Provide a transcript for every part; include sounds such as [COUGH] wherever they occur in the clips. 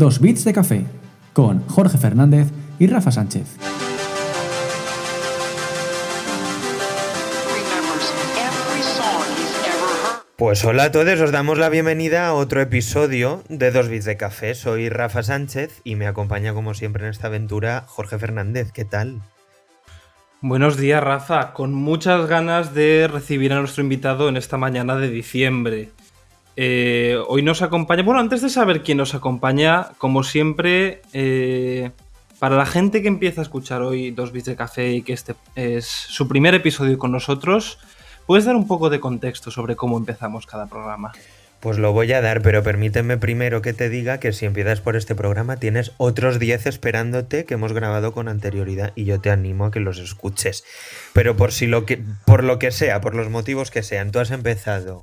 Dos Bits de Café, con Jorge Fernández y Rafa Sánchez. Pues hola a todos, os damos la bienvenida a otro episodio de Dos Bits de Café. Soy Rafa Sánchez y me acompaña como siempre en esta aventura Jorge Fernández. ¿Qué tal? Buenos días, Rafa. Con muchas ganas de recibir a nuestro invitado en esta mañana de diciembre. Eh, hoy nos acompaña. Bueno, antes de saber quién nos acompaña, como siempre, eh, para la gente que empieza a escuchar hoy Dos Bits de Café y que este es su primer episodio con nosotros, ¿puedes dar un poco de contexto sobre cómo empezamos cada programa? Pues lo voy a dar, pero permíteme primero que te diga que si empiezas por este programa tienes otros 10 esperándote que hemos grabado con anterioridad y yo te animo a que los escuches. Pero por si lo que por lo que sea, por los motivos que sean, tú has empezado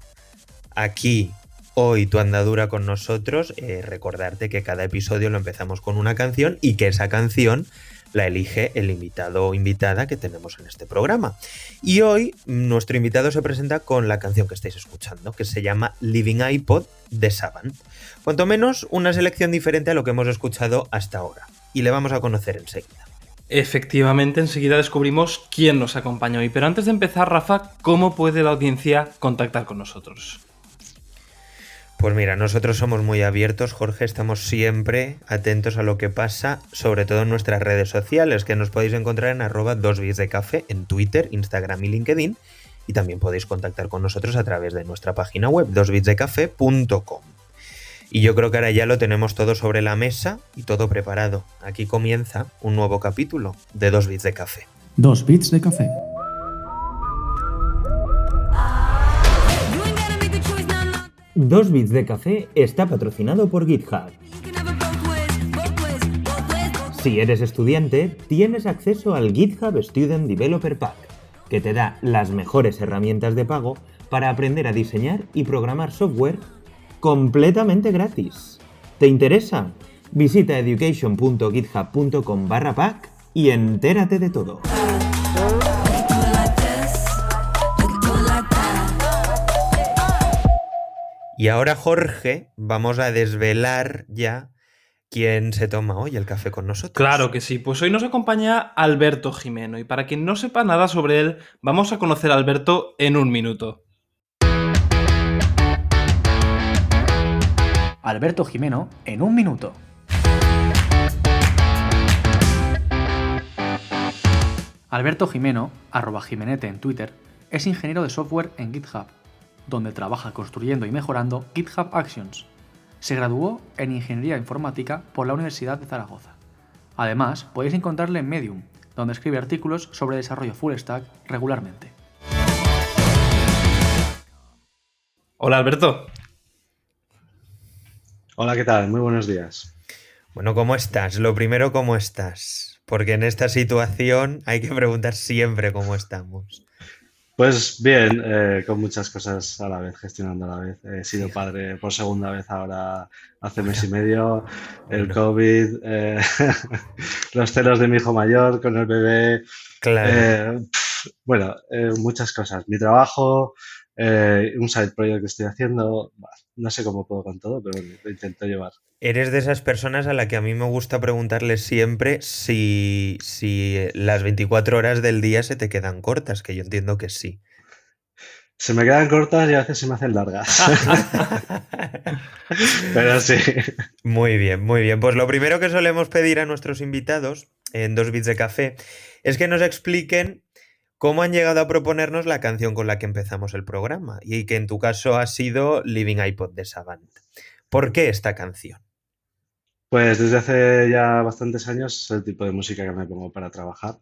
aquí hoy tu andadura con nosotros, eh, recordarte que cada episodio lo empezamos con una canción y que esa canción la elige el invitado o invitada que tenemos en este programa. Y hoy nuestro invitado se presenta con la canción que estáis escuchando, que se llama Living iPod de Savant. Cuanto menos una selección diferente a lo que hemos escuchado hasta ahora. Y le vamos a conocer enseguida. Efectivamente, enseguida descubrimos quién nos acompaña hoy. Pero antes de empezar, Rafa, ¿cómo puede la audiencia contactar con nosotros? Pues mira, nosotros somos muy abiertos, Jorge, estamos siempre atentos a lo que pasa, sobre todo en nuestras redes sociales, que nos podéis encontrar en arroba dos de café en Twitter, Instagram y LinkedIn, y también podéis contactar con nosotros a través de nuestra página web, dosbitsdecafé.com. Y yo creo que ahora ya lo tenemos todo sobre la mesa y todo preparado. Aquí comienza un nuevo capítulo de Dos Bits de Café. Dos Bits de Café. Dos Bits de Café está patrocinado por GitHub. Si eres estudiante, tienes acceso al GitHub Student Developer Pack, que te da las mejores herramientas de pago para aprender a diseñar y programar software completamente gratis. ¿Te interesa? Visita education.github.com barra pack y entérate de todo. Y ahora, Jorge, vamos a desvelar ya quién se toma hoy el café con nosotros. Claro que sí, pues hoy nos acompaña Alberto Jimeno y para quien no sepa nada sobre él, vamos a conocer a Alberto en un minuto. Alberto Jimeno en un minuto. Alberto Jimeno, arroba Jimenete en Twitter, es ingeniero de software en GitHub, donde trabaja construyendo y mejorando GitHub Actions. Se graduó en Ingeniería Informática por la Universidad de Zaragoza. Además, podéis encontrarle en Medium, donde escribe artículos sobre desarrollo full stack regularmente. Hola Alberto. Hola, ¿qué tal? Muy buenos días. Bueno, ¿cómo estás? Lo primero, ¿cómo estás? Porque en esta situación hay que preguntar siempre cómo estamos. Pues bien, eh, con muchas cosas a la vez, gestionando a la vez. He sido padre por segunda vez ahora hace mes y medio, el COVID, eh, [LAUGHS] los celos de mi hijo mayor con el bebé. Claro. eh, bueno, muchas cosas. Mi trabajo, eh, un side project que estoy haciendo. No sé cómo puedo con todo, pero lo intento llevar. Eres de esas personas a la que a mí me gusta preguntarles siempre si, si las 24 horas del día se te quedan cortas, que yo entiendo que sí. Se me quedan cortas y a veces se me hacen largas. [LAUGHS] Pero sí. Muy bien, muy bien. Pues lo primero que solemos pedir a nuestros invitados en Dos Bits de Café es que nos expliquen cómo han llegado a proponernos la canción con la que empezamos el programa y que en tu caso ha sido Living iPod de Savant. ¿Por qué esta canción? Pues desde hace ya bastantes años es el tipo de música que me pongo para trabajar.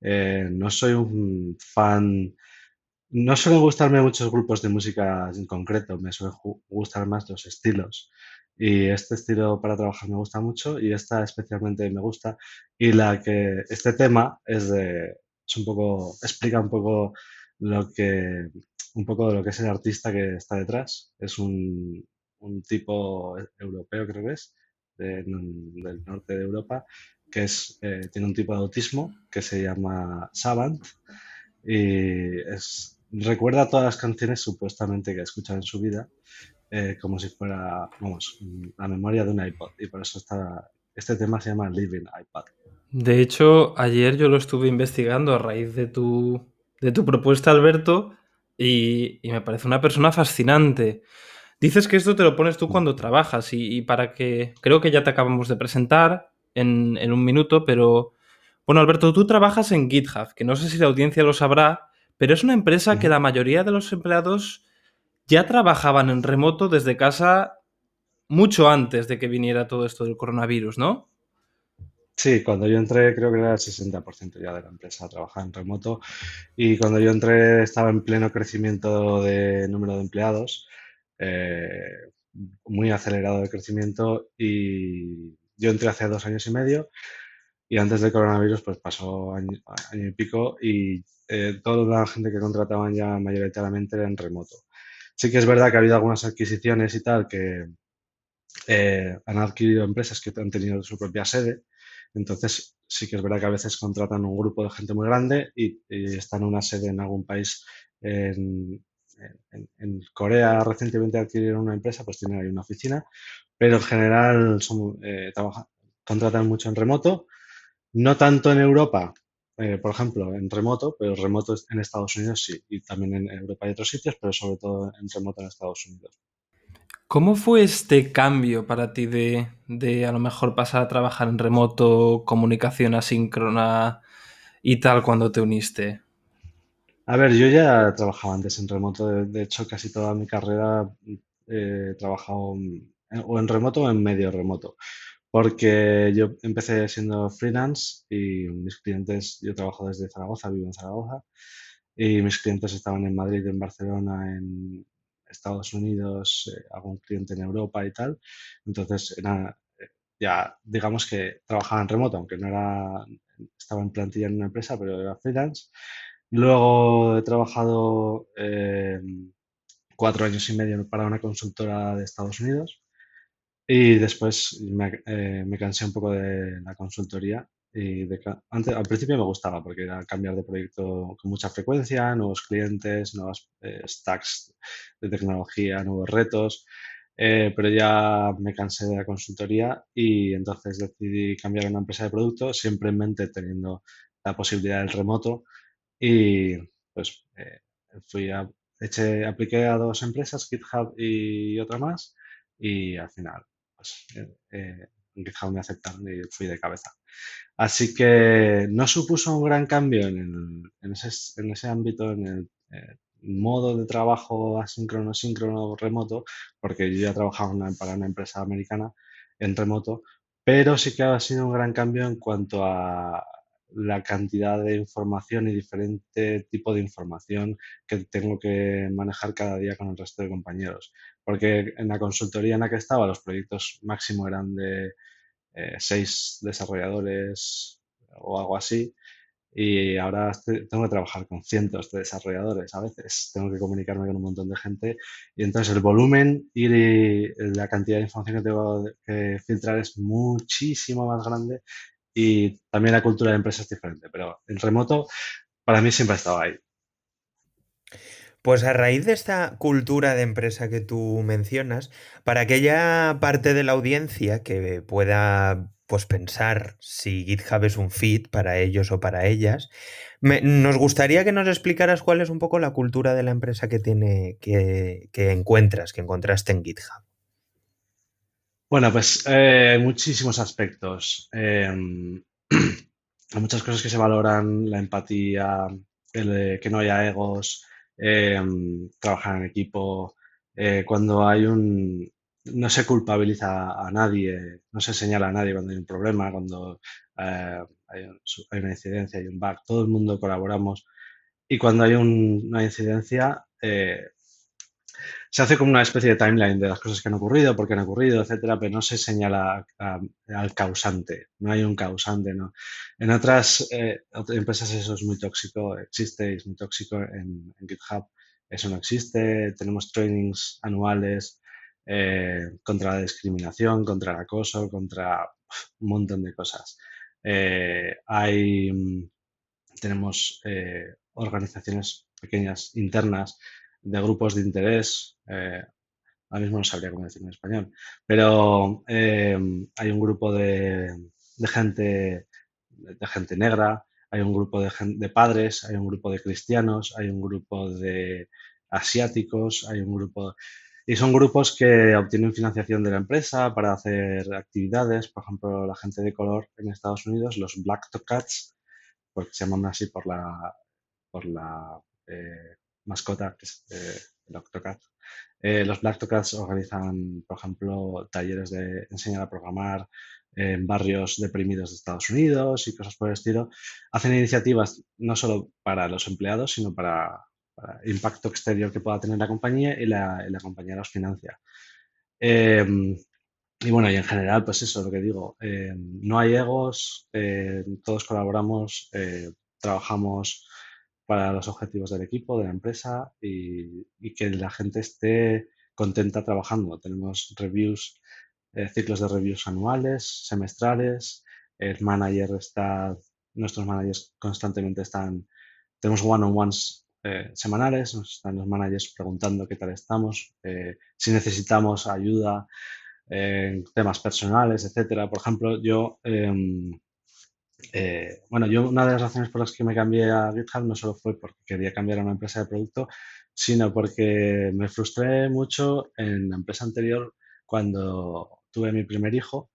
Eh, no soy un fan, no suelen gustarme muchos grupos de música en concreto, me suelen gustar más los estilos. Y este estilo para trabajar me gusta mucho y esta especialmente me gusta. Y la que, este tema es de, es un poco, explica un poco lo que, un poco de lo que es el artista que está detrás. Es un, un tipo europeo, creo que es, de- del norte de Europa, que es, eh, tiene un tipo de autismo que se llama Savant y es, recuerda todas las canciones supuestamente que ha escuchado en su vida eh, como si fuera, vamos, la memoria de un iPod. Y por eso está, este tema se llama Living iPad. De hecho, ayer yo lo estuve investigando a raíz de tu, de tu propuesta, Alberto, y, me parece una persona fascinante. Dices que esto te lo pones tú cuando trabajas y, para que creo que ya te acabamos de presentar en, en, un minuto, pero bueno, Alberto, tú trabajas en GitHub, que no sé si la audiencia lo sabrá, pero es una empresa que la mayoría de los empleados ya trabajaban en remoto desde casa mucho antes de que viniera todo esto del coronavirus, ¿no? Sí, cuando yo entré creo que era el 60% ya de la empresa trabajaba en remoto y cuando yo entré estaba en pleno crecimiento de número de empleados, eh, muy acelerado de crecimiento y yo entré hace dos años y medio y antes del coronavirus pues pasó año, año y pico y eh, toda la gente que contrataban ya mayoritariamente era en remoto. Sí que es verdad que ha habido algunas adquisiciones y tal que eh, han adquirido empresas que han tenido su propia sede entonces, sí que es verdad que a veces contratan un grupo de gente muy grande y, están en una sede en algún país. En, Corea recientemente adquirieron una empresa, pues tienen ahí una oficina, pero en general eh, contratan mucho en remoto, no tanto en Europa, eh, por ejemplo, en remoto, pero remoto en Estados Unidos sí, y también en Europa y otros sitios, pero sobre todo en remoto en Estados Unidos. ¿Cómo fue este cambio para ti de, de, a lo mejor pasar a trabajar en remoto, comunicación asíncrona y tal cuando te uniste? A ver, yo ya trabajaba antes en remoto, de, hecho casi toda mi carrera he trabajado o en remoto o en medio remoto, porque yo empecé siendo freelance y mis clientes, yo trabajo desde Zaragoza, vivo en Zaragoza, y mis clientes estaban en Madrid, en Barcelona, en, Estados Unidos, eh, algún cliente en Europa y tal. Entonces, era, eh, ya digamos que trabajaba en remoto, aunque no era, estaba en plantilla en una empresa, pero era freelance. Luego he trabajado eh, cuatro años y medio para una consultora de Estados Unidos y después me, me cansé un poco de la consultoría y antes, al principio me gustaba porque era cambiar de proyecto con mucha frecuencia, nuevos clientes, nuevos eh, stacks de tecnología, nuevos retos, eh, pero ya me cansé de la consultoría y entonces decidí cambiar a una empresa de producto, siempre en mente teniendo la posibilidad del remoto y pues eh, fui a, eché, apliqué a dos empresas, GitHub y otra más y al final pues, en GitHub me aceptaron y fui de cabeza. Así que no supuso un gran cambio en, ese, ámbito, en el eh, modo de trabajo asíncrono, síncrono, remoto, porque yo ya trabajaba para una empresa americana en remoto, pero sí que ha sido un gran cambio en cuanto a la cantidad de información y diferente tipo de información que tengo que manejar cada día con el resto de compañeros. Porque en la consultoría en la que estaba los proyectos máximo eran de eh, seis desarrolladores o algo así. Y ahora tengo que trabajar con cientos de desarrolladores a veces. Tengo que comunicarme con un montón de gente. Y entonces el volumen y la cantidad de información que tengo que filtrar es muchísimo más grande. Y también la cultura de empresa es diferente. Pero en remoto, para mí siempre ha estado ahí. Pues a raíz de esta cultura de empresa que tú mencionas, para aquella parte de la audiencia que pueda pues pensar si GitHub es un fit para ellos o para ellas, nos gustaría que nos explicaras cuál es un poco la cultura de la empresa que tiene, que, encuentras, que encontraste en GitHub. Bueno, pues eh, muchísimos aspectos. Em, [CLEARS THROAT] hay muchas cosas que se valoran, la empatía, el, que no haya egos, eh, trabajar en equipo, eh, cuando hay un... No se culpabiliza a nadie, no se señala a nadie cuando hay un problema, cuando eh, hay, una incidencia, hay un bug, todo el mundo colaboramos. Y cuando hay una incidencia se hace como una especie de timeline de las cosas que han ocurrido, por qué han ocurrido, etcétera, pero no se señala al causante, no hay un causante. En otras, eh, empresas eso es muy tóxico, existe, es muy tóxico en, GitHub, eso no existe, tenemos trainings anuales eh, contra la discriminación, contra el acoso, contra un montón de cosas. Eh, hay, mm, tenemos organizaciones pequeñas internas de grupos de interés. Eh, ahora mismo no sabría cómo decirlo en español, pero eh, hay un grupo de, gente, de gente negra, hay un grupo de, de padres, hay un grupo de cristianos, hay un grupo de asiáticos, hay un grupo... Y son grupos que obtienen financiación de la empresa para hacer actividades. Por ejemplo, la gente de color en Estados Unidos, los Black Cats, porque se llaman así por la, por la eh, mascota, que es eh, el Octocat. Eh, los Black Cats organizan, por ejemplo, talleres de enseñar a programar en barrios deprimidos de Estados Unidos y cosas por el estilo. Hacen iniciativas no solo para los empleados, sino para, el impacto exterior que pueda tener la compañía y la, compañía los financia. Em, y bueno, y en general, pues eso, lo que digo, em, no hay egos, todos colaboramos, trabajamos para los objetivos del equipo, de la empresa y, que la gente esté contenta trabajando. Tenemos reviews, eh, ciclos de reviews anuales, semestrales. El manager está, nuestros managers constantemente están, tenemos one-on-ones eh, semanales, nos están los managers preguntando qué tal estamos, eh, si necesitamos ayuda en temas personales, etcétera. Por ejemplo, yo em, eh, bueno, yo una de las razones por las que me cambié a GitHub no solo fue porque quería cambiar a una empresa de producto, sino porque me frustré mucho en la empresa anterior cuando tuve mi primer hijo.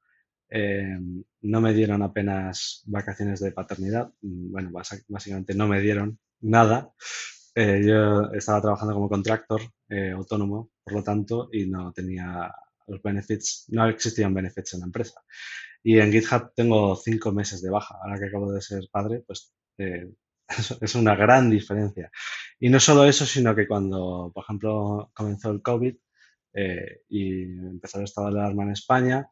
Eh, no me dieron apenas vacaciones de paternidad. Bueno, básicamente no me dieron nada. Eh, yo estaba trabajando como contractor autónomo, por lo tanto, y no tenía los benefits, no existían benefits en la empresa. Y en GitHub tengo cinco meses de baja. Ahora que acabo de ser padre, pues eh, [LAUGHS] es una gran diferencia. Y no solo eso, sino que cuando, por ejemplo, comenzó el COVID eh, y empezó el estado de alarma en España,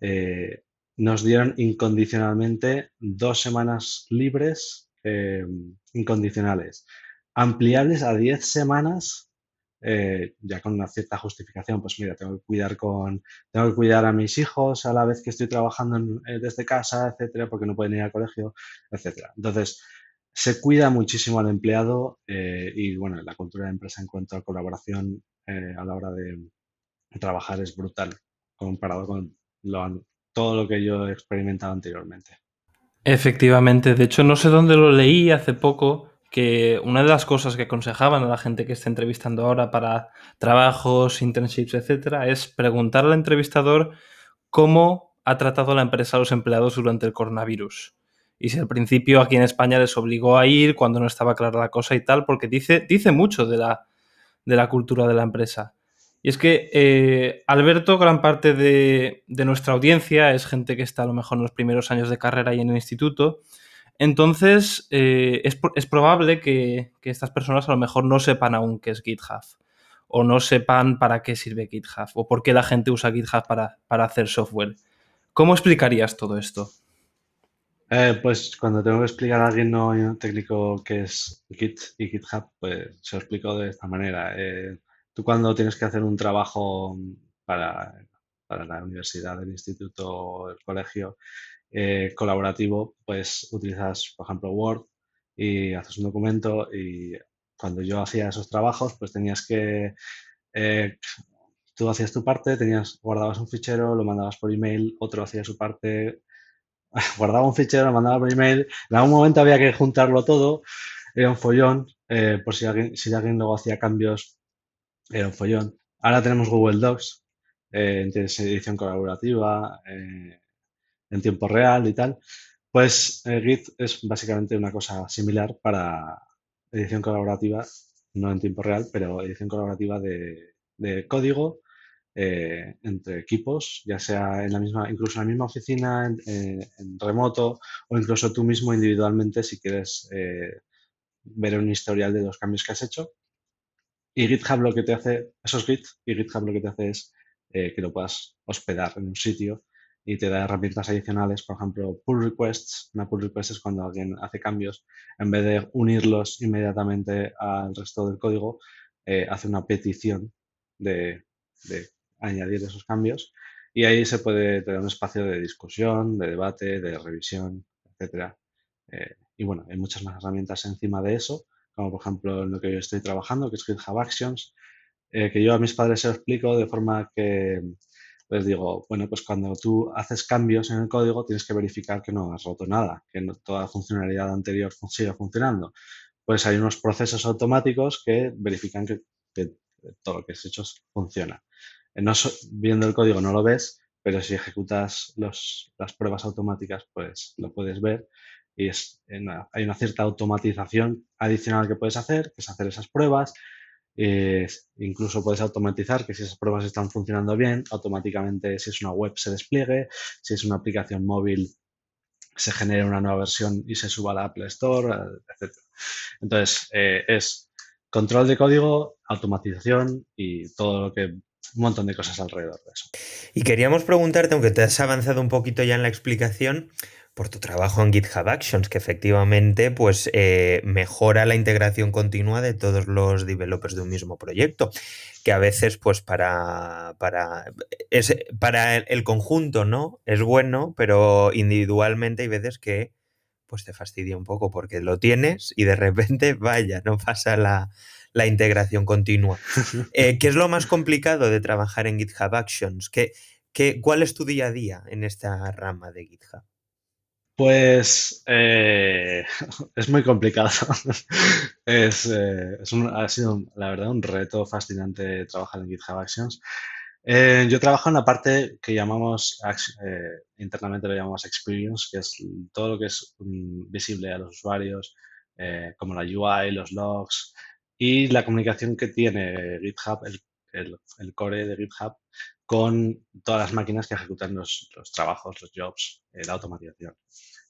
eh, nos dieron incondicionalmente dos semanas libres incondicionales, ampliables a diez semanas eh, ya con una cierta justificación, pues mira, tengo que cuidar con, tengo que cuidar a mis hijos a la vez que estoy trabajando eh, desde casa, etcétera, porque no pueden ir al colegio, etcétera. Entonces, se cuida muchísimo al empleado eh, y bueno, la cultura de empresa en cuanto a colaboración a la hora de trabajar es brutal comparado con todo lo que yo he experimentado anteriormente. Efectivamente, de hecho no sé dónde lo leí hace poco, que una de las cosas que aconsejaban a la gente que está entrevistando ahora para trabajos, internships, etcétera, es preguntar al entrevistador cómo ha tratado la empresa a los empleados durante el coronavirus. Y si al principio aquí en España les obligó a ir cuando no estaba clara la cosa y tal, porque dice, dice mucho de la, de la cultura de la empresa. Y es que eh, Alberto, gran parte de, de, nuestra audiencia es gente que está a lo mejor en los primeros años de carrera y en el instituto, entonces, eh, es, probable que, estas personas a lo mejor no sepan aún qué es GitHub o no sepan para qué sirve GitHub o por qué la gente usa GitHub para, hacer software. ¿Cómo explicarías todo esto? Eh, pues cuando tengo que explicar a alguien no técnico qué es Git y GitHub, pues se lo explico de esta manera. Eh, tú cuando tienes que hacer un trabajo para, para la universidad, el instituto el colegio, eh, colaborativo, pues utilizas, por ejemplo, Word y haces un documento y cuando yo hacía esos trabajos, pues tenías que, eh, tú hacías tu parte, tenías, guardabas un fichero, lo mandabas por email, otro hacía su parte, [LAUGHS] guardaba un fichero, lo mandaba por email, en algún momento había que juntarlo todo, era un follón, eh, por si alguien, si alguien luego hacía cambios, era un follón. Ahora tenemos Google Docs, tienes edición colaborativa, en tiempo real y tal, pues eh, Git es básicamente una cosa similar para edición colaborativa, no en tiempo real, pero edición colaborativa de, código eh, entre equipos, ya sea en la misma, incluso en la misma oficina, en, remoto o incluso tú mismo individualmente si quieres eh, ver un historial de los cambios que has hecho. Y GitHub lo que te hace, eso es Git, y GitHub lo que te hace es que lo puedas hospedar en un sitio y te da herramientas adicionales, por ejemplo, pull requests. Una pull request es cuando alguien hace cambios, en vez de unirlos inmediatamente al resto del código, eh, hace una petición de, añadir esos cambios y ahí se puede tener un espacio de discusión, de debate, de revisión, etcétera. Eh, y bueno, hay muchas más herramientas encima de eso, como por ejemplo en lo que yo estoy trabajando, que es GitHub Actions, eh, que yo a mis padres se lo explico de forma que les digo, bueno, pues cuando tú haces cambios en el código tienes que verificar que no has roto nada, que toda la funcionalidad anterior siga funcionando. Pues hay unos procesos automáticos que verifican que, todo lo que has hecho funciona. Eh, no, viendo el código no lo ves, pero si ejecutas las pruebas automáticas, pues lo puedes ver y es, hay una cierta automatización adicional que puedes hacer, que es hacer esas pruebas. Eh, incluso puedes automatizar que si esas pruebas están funcionando bien, automáticamente si es una web se despliegue, si es una aplicación móvil se genere una nueva versión y se suba a la Apple Store, etc. Entonces, eh, es control de código, automatización y todo lo que un montón de cosas alrededor de eso. Y queríamos preguntarte, aunque te has avanzado un poquito ya en la explicación, por tu trabajo en GitHub Actions, que efectivamente pues, eh, mejora la integración continua de todos los developers de un mismo proyecto, que a veces pues para, para, es, para el, conjunto no es bueno, pero individualmente hay veces que pues te fastidia un poco porque lo tienes y de repente, [LAUGHS] vaya, no pasa la, integración continua. [LAUGHS] Eh, ¿Qué es lo más complicado de trabajar en GitHub Actions? ¿Qué, qué, ¿Cuál es tu día a día en esta rama de GitHub? Pues eh, [LAUGHS] es muy complicado. [LAUGHS] es, eh, ha sido, la verdad, un reto fascinante trabajar en GitHub Actions. Eh, yo trabajo en la parte que llamamos, internamente lo llamamos Experience, que es todo lo que es mm, visible a los usuarios, como la UI, los logs y la comunicación que tiene GitHub, el core de GitHub, con todas las máquinas que ejecutan los, trabajos, los jobs, eh, la automatización.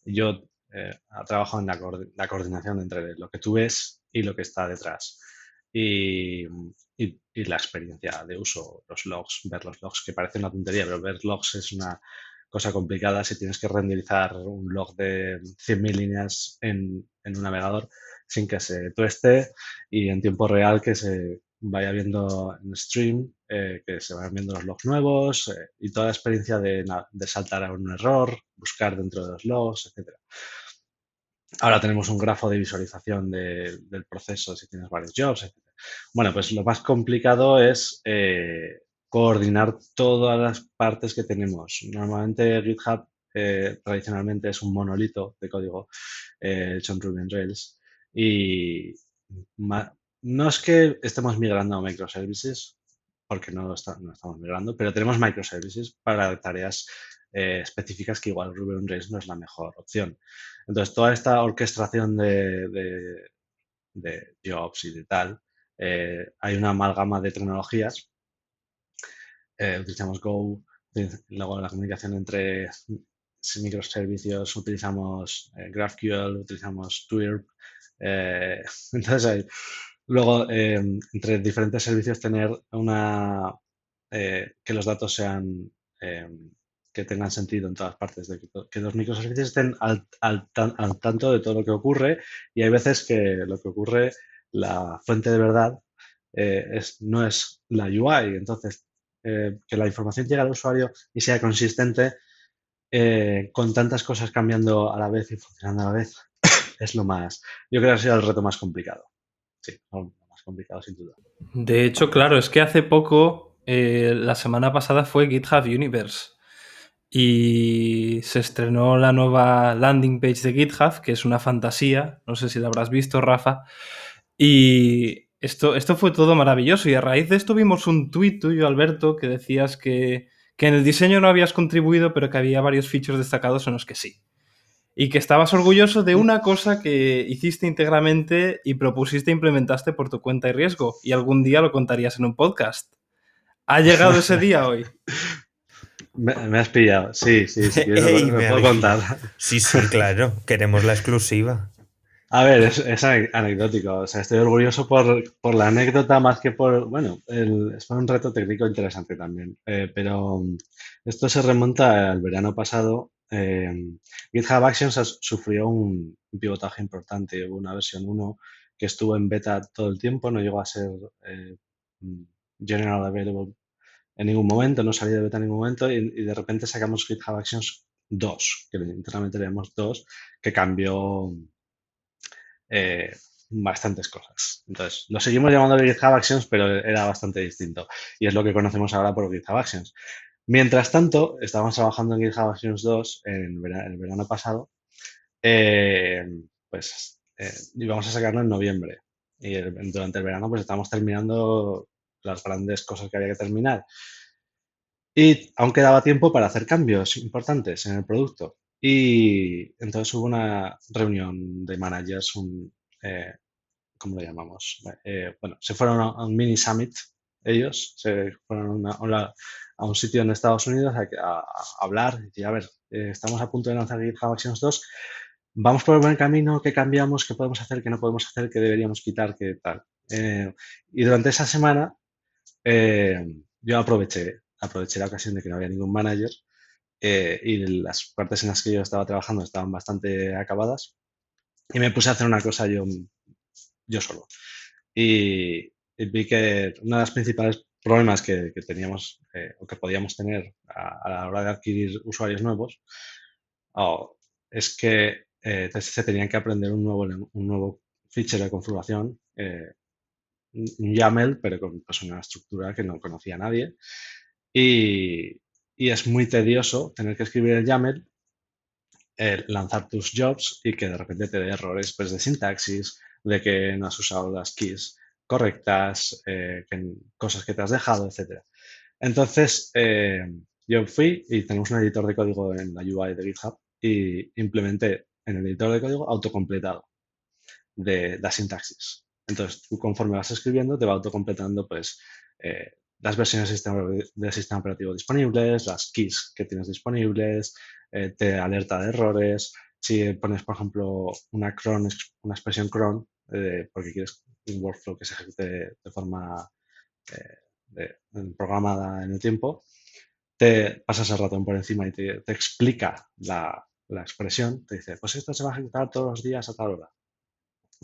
Yo eh, trabajo en la, coordinación entre lo que tú ves y lo que está detrás. Y, la experiencia de uso, los logs, ver los logs, que parece una tontería, pero ver logs es una cosa complicada si tienes que renderizar un log de 100.000 líneas en, en un navegador sin que se tueste y en tiempo real que se vaya viendo en stream, eh, que se vayan viendo los logs nuevos eh, y toda la experiencia de, saltar a un error, buscar dentro de los logs, etc. Ahora tenemos un grafo de visualización del proceso si tienes varios jobs, etc. Bueno, pues lo más complicado es eh, coordinar todas las partes que tenemos. Normalmente GitHub tradicionalmente es un monolito de código hecho en Ruby on Rails y no es que estemos migrando a microservices, porque no, estamos migrando, pero tenemos microservices para tareas eh, específicas que igual Ruby on Rails no es la mejor opción. Entonces, toda esta orquestación de, jobs y de tal, eh, hay una amalgama de tecnologías. Eh, utilizamos Go, luego la comunicación entre microservicios, utilizamos GraphQL, utilizamos Twirp. [LAUGHS] entonces, hay Luego, eh, entre diferentes servicios, tener una eh, que los datos sean eh, que tengan sentido en todas partes, de que, los microservicios estén al, tanto de todo lo que ocurre y hay veces que lo que ocurre, la fuente de verdad es, no es la UI. Entonces, que la información llegue al usuario y sea consistente con tantas cosas cambiando a la vez y funcionando a la vez es lo más, yo creo que ha sido el reto más complicado sí, más sin duda. De hecho, claro, es que hace poco, eh, la semana pasada fue GitHub Universe y se estrenó la nueva landing page de GitHub, que es una fantasía, no sé si la habrás visto, Rafa, y esto, esto fue todo maravilloso y a raíz de esto vimos un tuit tuyo, Alberto, que decías que, que en el diseño no habías contribuido, pero que había varios features destacados en los que sí y que estabas orgulloso de una cosa que hiciste íntegramente y propusiste e implementaste por tu cuenta y riesgo y algún día lo contarías en un podcast. ¿Ha llegado ese día hoy? [LAUGHS] Me, has pillado, sí, sí, sí, [LAUGHS] me, puedo contar. Sí, sí, claro, queremos la exclusiva. A ver, es, anecdótico, o sea, estoy orgulloso por, la anécdota más que por, bueno, el, fue un reto técnico interesante también, eh, pero esto se remonta al verano pasado Em, GitHub Actions sufrió un, pivotaje importante. Hubo una versión 1 que estuvo en beta todo el tiempo, no llegó a ser eh, general available en ningún momento, no salió de beta en ningún momento y, de repente sacamos GitHub Actions 2, que internamente le 2, que cambió eh, bastantes cosas. Entonces, lo seguimos llamando GitHub Actions, pero era bastante distinto. Y es lo que conocemos ahora por GitHub Actions. Mientras tanto, estábamos trabajando en GitHub Actions 2 en el verano pasado. Eh, pues eh, íbamos a sacarlo en noviembre. Y durante el verano, pues estábamos terminando las grandes cosas que había que terminar. Y aún quedaba tiempo para hacer cambios importantes en el producto. Y entonces hubo una reunión de managers, un, eh, ¿cómo lo llamamos? Eh, bueno, se fueron a un mini summit, ellos, se fueron a, un sitio en Estados Unidos a, hablar y a ver, eh, estamos a punto de lanzar GitHub Actions 2, vamos por el buen camino, qué cambiamos, qué podemos hacer, qué no podemos hacer, qué deberíamos quitar, qué tal. y durante esa semana yo aproveché, aproveché la ocasión de que no había ningún manager y las partes en las que yo estaba trabajando estaban bastante acabadas y me puse a hacer una cosa yo, yo solo. Y, vi que uno de los principales problemas que, teníamos eh, o que podíamos tener a, la hora de adquirir usuarios nuevos es que eh, se tenían que aprender un nuevo, un nuevo feature de configuración, eh, un YAML, pero con pues, una estructura que no conocía nadie. Y, y es muy tedioso tener que escribir el YAML lanzar tus jobs y que de repente te dé errores pues, de sintaxis, de que no has usado las keys correctas, eh, cosas que te has dejado, etc. Entonces, eh, yo fui y tenemos un editor de código en la UI de GitHub y implementé en el editor de código autocompletado de la sintaxis. Entonces, tú conforme vas escribiendo, te va autocompletando pues, eh, las versiones del sistema, del sistema operativo disponibles, las keys que tienes disponibles, te alerta de errores. Si pones, por ejemplo, una cron, una expresión cron, eh, porque quieres un workflow que se ejecute de forma eh, programada en el tiempo, te pasas el ratón por encima y te, explica la, la, expresión. Te dice, pues esto se va a ejecutar todos los días a tal hora.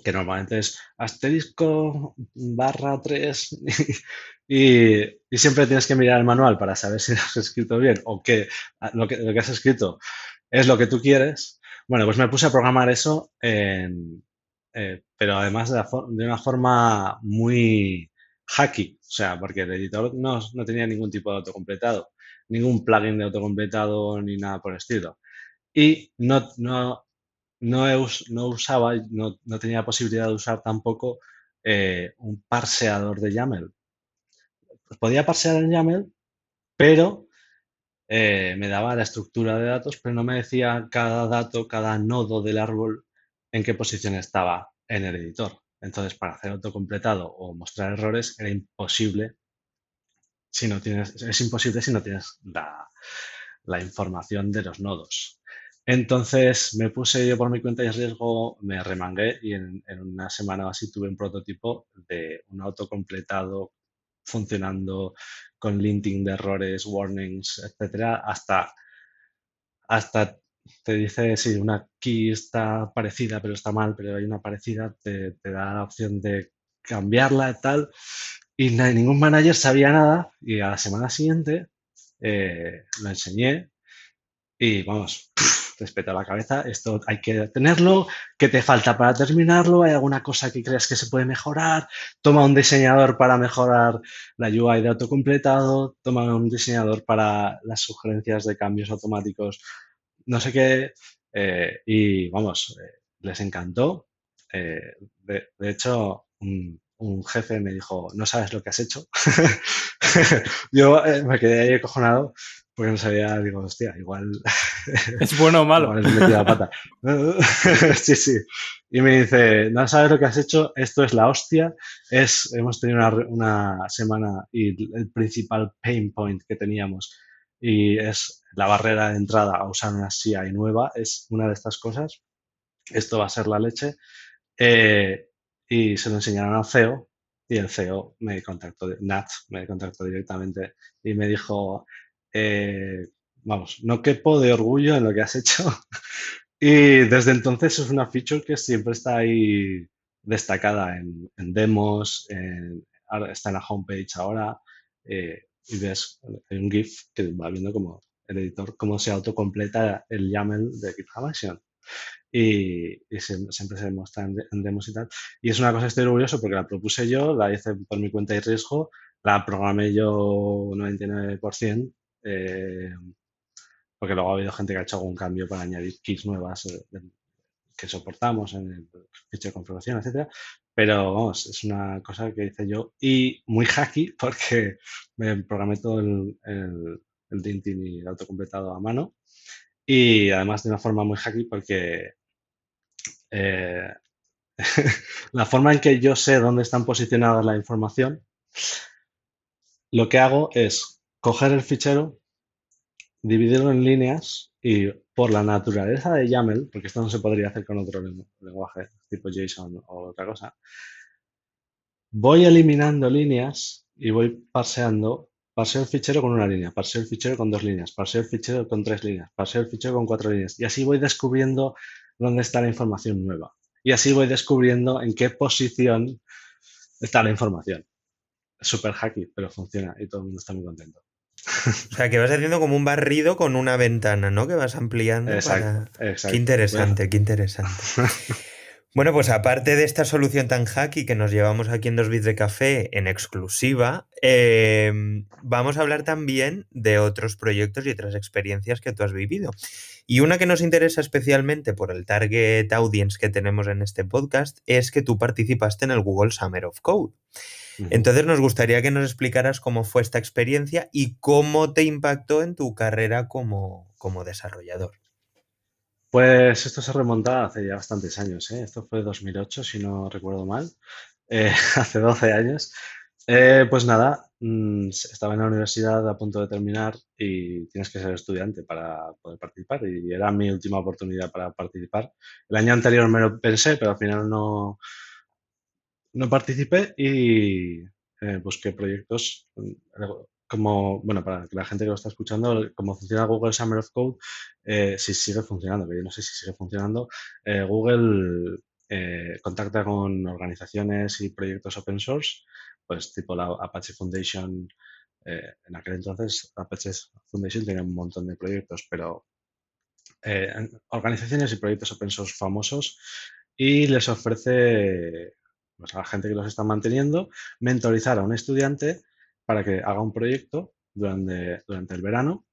Que normalmente es asterisco barra 3 [LAUGHS] y, y, siempre tienes que mirar el manual para saber si lo has escrito bien o que lo, que lo que has escrito es lo que tú quieres. Bueno, pues me puse a programar eso, en, eh, pero además de, de, una forma muy hacky, o sea, porque el editor no, no, tenía ningún tipo de autocompletado, ningún plugin de autocompletado ni nada por el estilo. Y no, no, no, no usaba, no, no, tenía posibilidad de usar tampoco eh, un parseador de YAML. Pues podía parsear en YAML, pero eh, me daba la estructura de datos, pero no me decía cada dato, cada nodo del árbol en qué posición estaba en el editor. Entonces, para hacer autocompletado o mostrar errores era imposible si no tienes, es imposible si no tienes la, la información de los nodos. Entonces me puse yo por mi cuenta y riesgo, me remangué y en, una semana o así tuve un prototipo de un autocompletado funcionando con linting de errores, warnings, etcétera, hasta, hasta te dice si una key está parecida pero está mal, pero hay una parecida, te, da la opción de cambiarla y tal. Y ningún manager sabía nada y a la semana siguiente eh, lo enseñé y vamos, respecto a la cabeza, esto hay que tenerlo, ¿qué te falta para terminarlo? ¿Hay alguna cosa que creas que se puede mejorar? Toma un diseñador para mejorar la UI de autocompletado, toma un diseñador para las sugerencias de cambios automáticos, no sé qué, eh, y vamos, eh, les encantó. Eh, de, hecho, un, un, jefe me dijo, no sabes lo que has hecho. [LAUGHS] Yo me quedé ahí acojonado porque no sabía, digo, hostia, igual. [LAUGHS] ¿Es bueno o malo? la pata. [LAUGHS] sí, sí. Y me dice, no sabes lo que has hecho, esto es la hostia. Es, hemos tenido una, una semana y el principal pain point que teníamos y es la barrera de entrada a usar una CI nueva, es una de estas cosas. Esto va a ser la leche. Eh, y se lo enseñaron al CEO y el CEO me contactó, Nat me contactó directamente y me dijo, eh, vamos, no quepo de orgullo en lo que has hecho. [LAUGHS] y desde entonces es una feature que siempre está ahí destacada en, demos, está en la homepage ahora, eh, y ves un GIF que va viendo como el editor, cómo se autocompleta el YAML de GitHub Action. y, siempre se demuestra en, demos y tal. Y es una cosa que estoy orgulloso porque la propuse yo, la hice por mi cuenta y riesgo, la programé yo 99%, eh, porque luego ha habido gente que ha hecho algún cambio para añadir keys nuevas eh, que soportamos en el fichero de configuración, etcétera. Pero vamos, es una cosa que hice yo y muy hacky [LAUGHS] porque me programé todo el, el, el y el autocompletado a mano. Y además de una forma muy hacky porque eh, [LAUGHS] la forma en que yo sé dónde están posicionadas la información, lo que hago es coger el fichero, dividirlo en líneas y por la naturaleza de YAML, porque esto no se podría hacer con otro lenguaje tipo JSON o otra cosa, voy eliminando líneas y voy parseando, parseo el fichero con una línea, parseo el fichero con dos líneas, parseo el fichero con tres líneas, parseo el fichero con cuatro líneas y así voy descubriendo dónde está la información nueva. Y así voy descubriendo en qué posición está la información. Es súper hacky, pero funciona y todo el mundo está muy contento. O sea, que vas haciendo como un barrido con una ventana, ¿no? Que vas ampliando. Exacto, Qué interesante, qué interesante. [LAUGHS] Bueno, pues aparte de esta solución tan hacky que nos llevamos aquí en Dos Bits de Café en exclusiva, em, vamos a hablar también de otros proyectos y otras experiencias que tú has vivido. Y una que nos interesa especialmente por el target audience que tenemos en este podcast es que tú participaste en el Google Summer of Code. Entonces nos gustaría que nos explicaras cómo fue esta experiencia y cómo te impactó en tu carrera como, como desarrollador. Pues esto se remonta hace ya bastantes años, ¿eh? Esto fue 2008, si no recuerdo mal, [LAUGHS] eh, hace 12 años. Eh, pues nada, mm, estaba en la universidad a punto de terminar y tienes que ser estudiante para poder participar y era mi última oportunidad para participar. El año anterior me lo pensé, pero al final no, no participé y busqué proyectos como, bueno, para la gente que lo está escuchando, como funciona Google Summer of Code, eh, si sigue funcionando, pero yo no sé si sigue funcionando, eh, Google eh, contacta con organizaciones y proyectos open source, pues tipo la Apache Foundation, en aquel entonces Apache Foundation tenía un montón de proyectos, pero organizaciones y proyectos open source famosos y les ofrece a la gente que los está manteniendo mentorizar a un estudiante para que haga un proyecto durante, durante el verano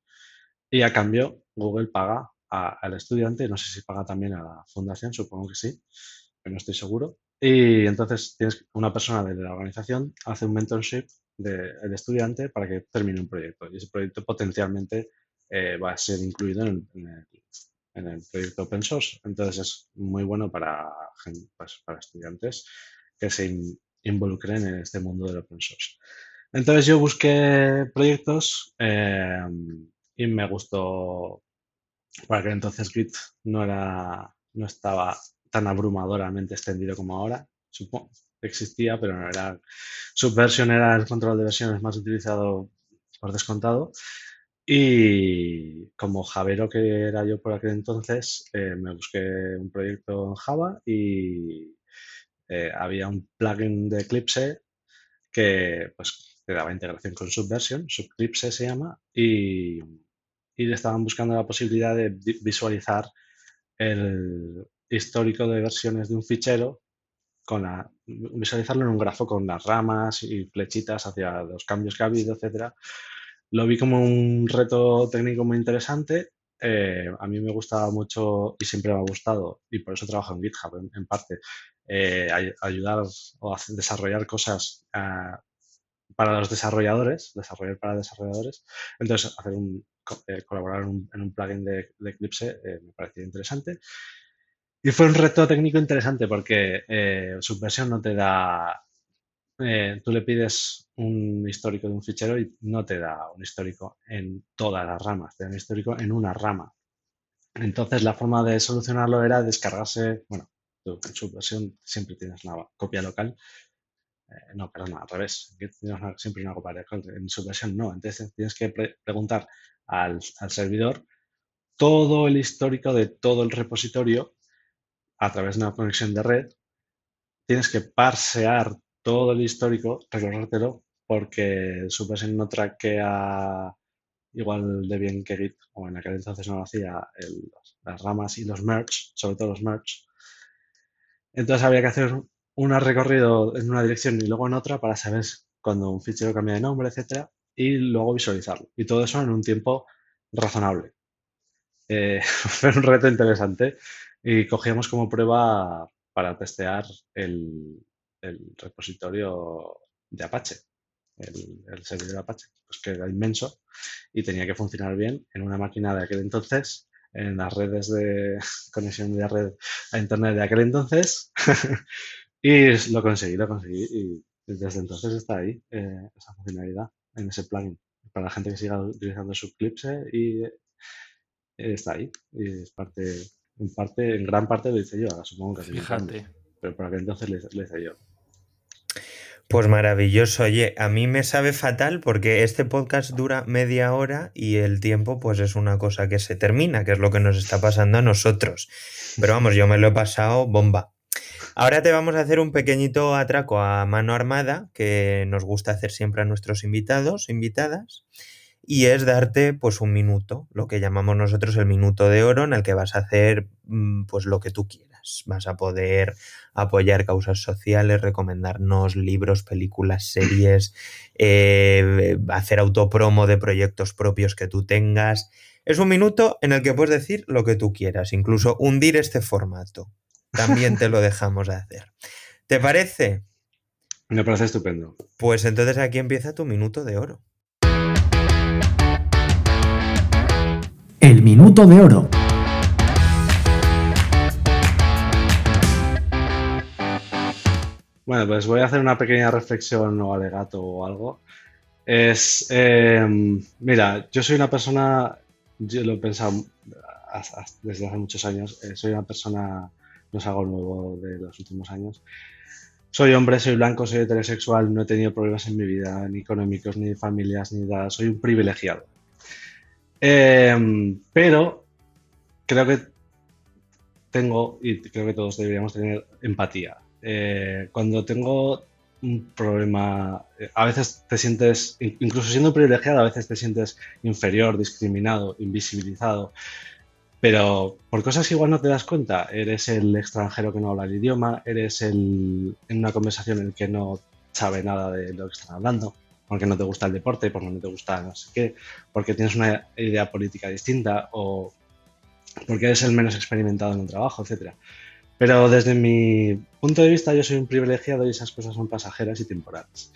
y a cambio Google paga al estudiante, no sé si paga también a la fundación, supongo que sí, pero no estoy seguro. Y entonces tienes una persona de la organización hace un mentorship del estudiante para que termine un proyecto y ese proyecto potencialmente eh, va a ser incluido en el, proyecto open source. Entonces es muy bueno para, pues, para estudiantes que se involucren en este mundo del open source. Entonces yo busqué proyectos eh, y me gustó, para que entonces Git no, era, no estaba tan abrumadoramente extendido como ahora. Supongo existía, pero no era. Subversion era el control de versiones más utilizado por descontado. Y como Javero que era yo por aquel entonces, eh, me busqué un proyecto en Java y eh, había un plugin de Eclipse que pues te daba integración con Subversion, Subclipse se llama, y, y estaban buscando la posibilidad de visualizar el histórico de versiones de un fichero, con la, visualizarlo en un grafo con las ramas y flechitas hacia los cambios que ha habido, etc. Lo vi como un reto técnico muy interesante. Eh, a mí me gustaba mucho y siempre me ha gustado, y por eso trabajo en GitHub en, parte, eh, ayudar o desarrollar cosas uh, para los desarrolladores, desarrollar para desarrolladores. Entonces, hacer un, eh, colaborar en un, plugin de, Eclipse eh, me pareció interesante. Y fue un reto técnico interesante porque Subversion no te da, tú le pides un histórico de un fichero y no te da un histórico en todas las ramas, te da un histórico en una rama. Entonces, la forma de solucionarlo era descargarse, bueno, en Subversion siempre tienes una copia local eh, no, perdón, al revés. siempre una copa En su versión no. Entonces tienes que preguntar al, servidor todo el histórico de todo el repositorio a través de una conexión de red. Tienes que parsear todo el histórico, recorrértelo, porque su versión no traquea igual de bien que Git, o en aquel entonces no lo hacía, las ramas y los merge, sobre todo los merge. Entonces había que hacer un recorrido en una dirección y luego en otra para saber cuando un fichero cambia de nombre, etcétera, y luego visualizarlo. Y todo eso en un tiempo razonable. [LAUGHS] Eh, fue un reto interesante y cogíamos como prueba para testear el, repositorio de Apache, el, servidor de Apache, pues que era inmenso y tenía que funcionar bien en una máquina de aquel entonces, en las redes de [LAUGHS] conexión de red a Internet de aquel entonces. [LAUGHS] y lo conseguí, lo conseguí y desde entonces está ahí eh, esa funcionalidad en ese plugin para la gente que siga utilizando Subclipse y eh, está ahí. Y es parte, en parte, en gran parte lo hice yo, supongo que Fíjate. Pero por aquel entonces lo hice yo. Pues maravilloso. Oye, a mí me sabe fatal porque este podcast dura media hora y el tiempo pues es una cosa que se termina, que es lo que nos está pasando a nosotros. Pero vamos, yo me lo he pasado bomba. Ahora te vamos a hacer un pequeñito atraco a mano armada que nos gusta hacer siempre a nuestros invitados, invitadas, y es darte pues un minuto, lo que llamamos nosotros el minuto de oro en el que vas a hacer mm, pues lo que tú quieras. Vas a poder apoyar causas sociales, recomendarnos libros, películas, series, eh, hacer autopromo de proyectos propios que tú tengas. Es un minuto en el que puedes decir lo que tú quieras, incluso hundir este formato también te lo dejamos hacer. ¿Te parece? Me parece estupendo. Pues entonces aquí empieza tu minuto de oro. El minuto de oro. Bueno, pues voy a hacer una pequeña reflexión o alegato o algo. Es, em, mira, yo soy una persona, yo lo he pensado desde hace muchos años, eh, soy una persona no es algo nuevo de los últimos años. Soy hombre, soy blanco, soy heterosexual, no he tenido problemas en mi vida, ni económicos, ni familias, ni nada. Soy un privilegiado. Em, pero creo que tengo, y creo que todos deberíamos tener empatía. Eh, cuando tengo un problema, a veces te sientes, incluso siendo privilegiado, a veces te sientes inferior, discriminado, invisibilizado. Pero por cosas que igual no te das cuenta, eres el extranjero que no habla el idioma, eres el, en una conversación en el que no sabe nada de lo que están hablando, porque no te gusta el deporte, porque no te gusta no sé qué, porque tienes una idea política distinta o porque eres el menos experimentado en un trabajo, etc. Pero desde mi punto de vista yo soy un privilegiado y esas cosas son pasajeras y temporales.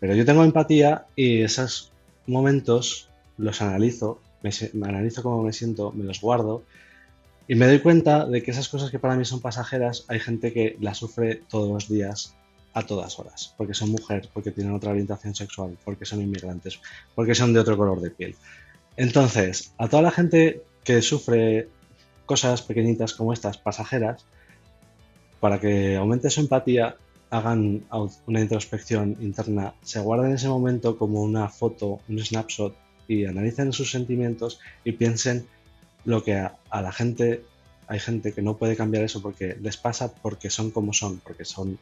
Pero yo tengo empatía y esos momentos los analizo me, analizo cómo me siento, me los guardo y me doy cuenta de que esas cosas que para mí son pasajeras, hay gente que las sufre todos los días, a todas horas, porque son mujeres, porque tienen otra orientación sexual, porque son inmigrantes, porque son de otro color de piel. Entonces, a toda la gente que sufre cosas pequeñitas como estas, pasajeras, para que aumente su empatía, hagan una introspección interna, se guarden ese momento como una foto, un snapshot y analicen sus sentimientos y piensen lo que a, la gente, hay gente que no puede cambiar eso porque les pasa porque son como son, porque son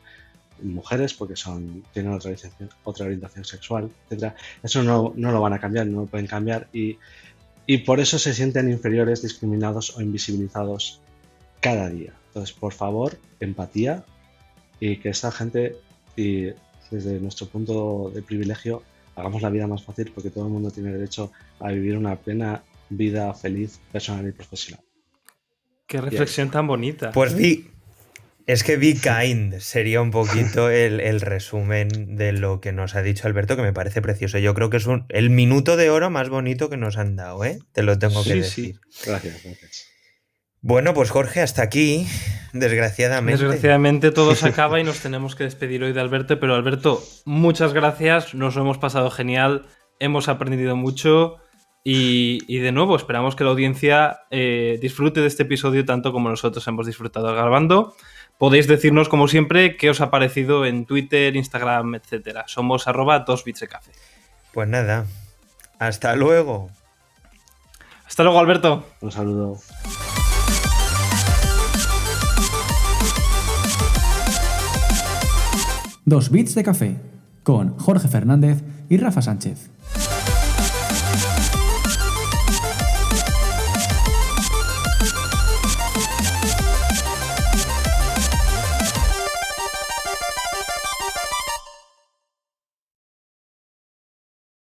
mujeres, porque son, tienen otra orientación, otra orientación sexual, etc. Eso no, no, lo van a cambiar, no lo pueden cambiar y, y por eso se sienten inferiores, discriminados o invisibilizados cada día. Entonces, por favor, empatía y que esta gente, y desde nuestro punto de privilegio, hagamos la vida más fácil porque todo el mundo tiene derecho a vivir una plena vida feliz personal y profesional. Qué reflexión tan bonita. Pues vi, es que Be Kind sería un poquito el, resumen de lo que nos ha dicho Alberto, que me parece precioso. Yo creo que es un, el minuto de oro más bonito que nos han dado, ¿eh? Te lo tengo que decir. Sí. Gracias, gracias. Bueno, pues Jorge, hasta aquí, desgraciadamente. Desgraciadamente todo [LAUGHS] se acaba y nos tenemos que despedir hoy de Alberto, pero Alberto, muchas gracias, nos lo hemos pasado genial, hemos aprendido mucho y, de nuevo esperamos que la audiencia eh, disfrute de este episodio tanto como nosotros hemos disfrutado grabando. Podéis decirnos, como siempre, qué os ha parecido en Twitter, Instagram, etcétera. Somos arroba dos bits de café. Pues nada, hasta luego. Hasta luego, Alberto. Un saludo. Dos bits de café con Jorge Fernández y Rafa Sánchez.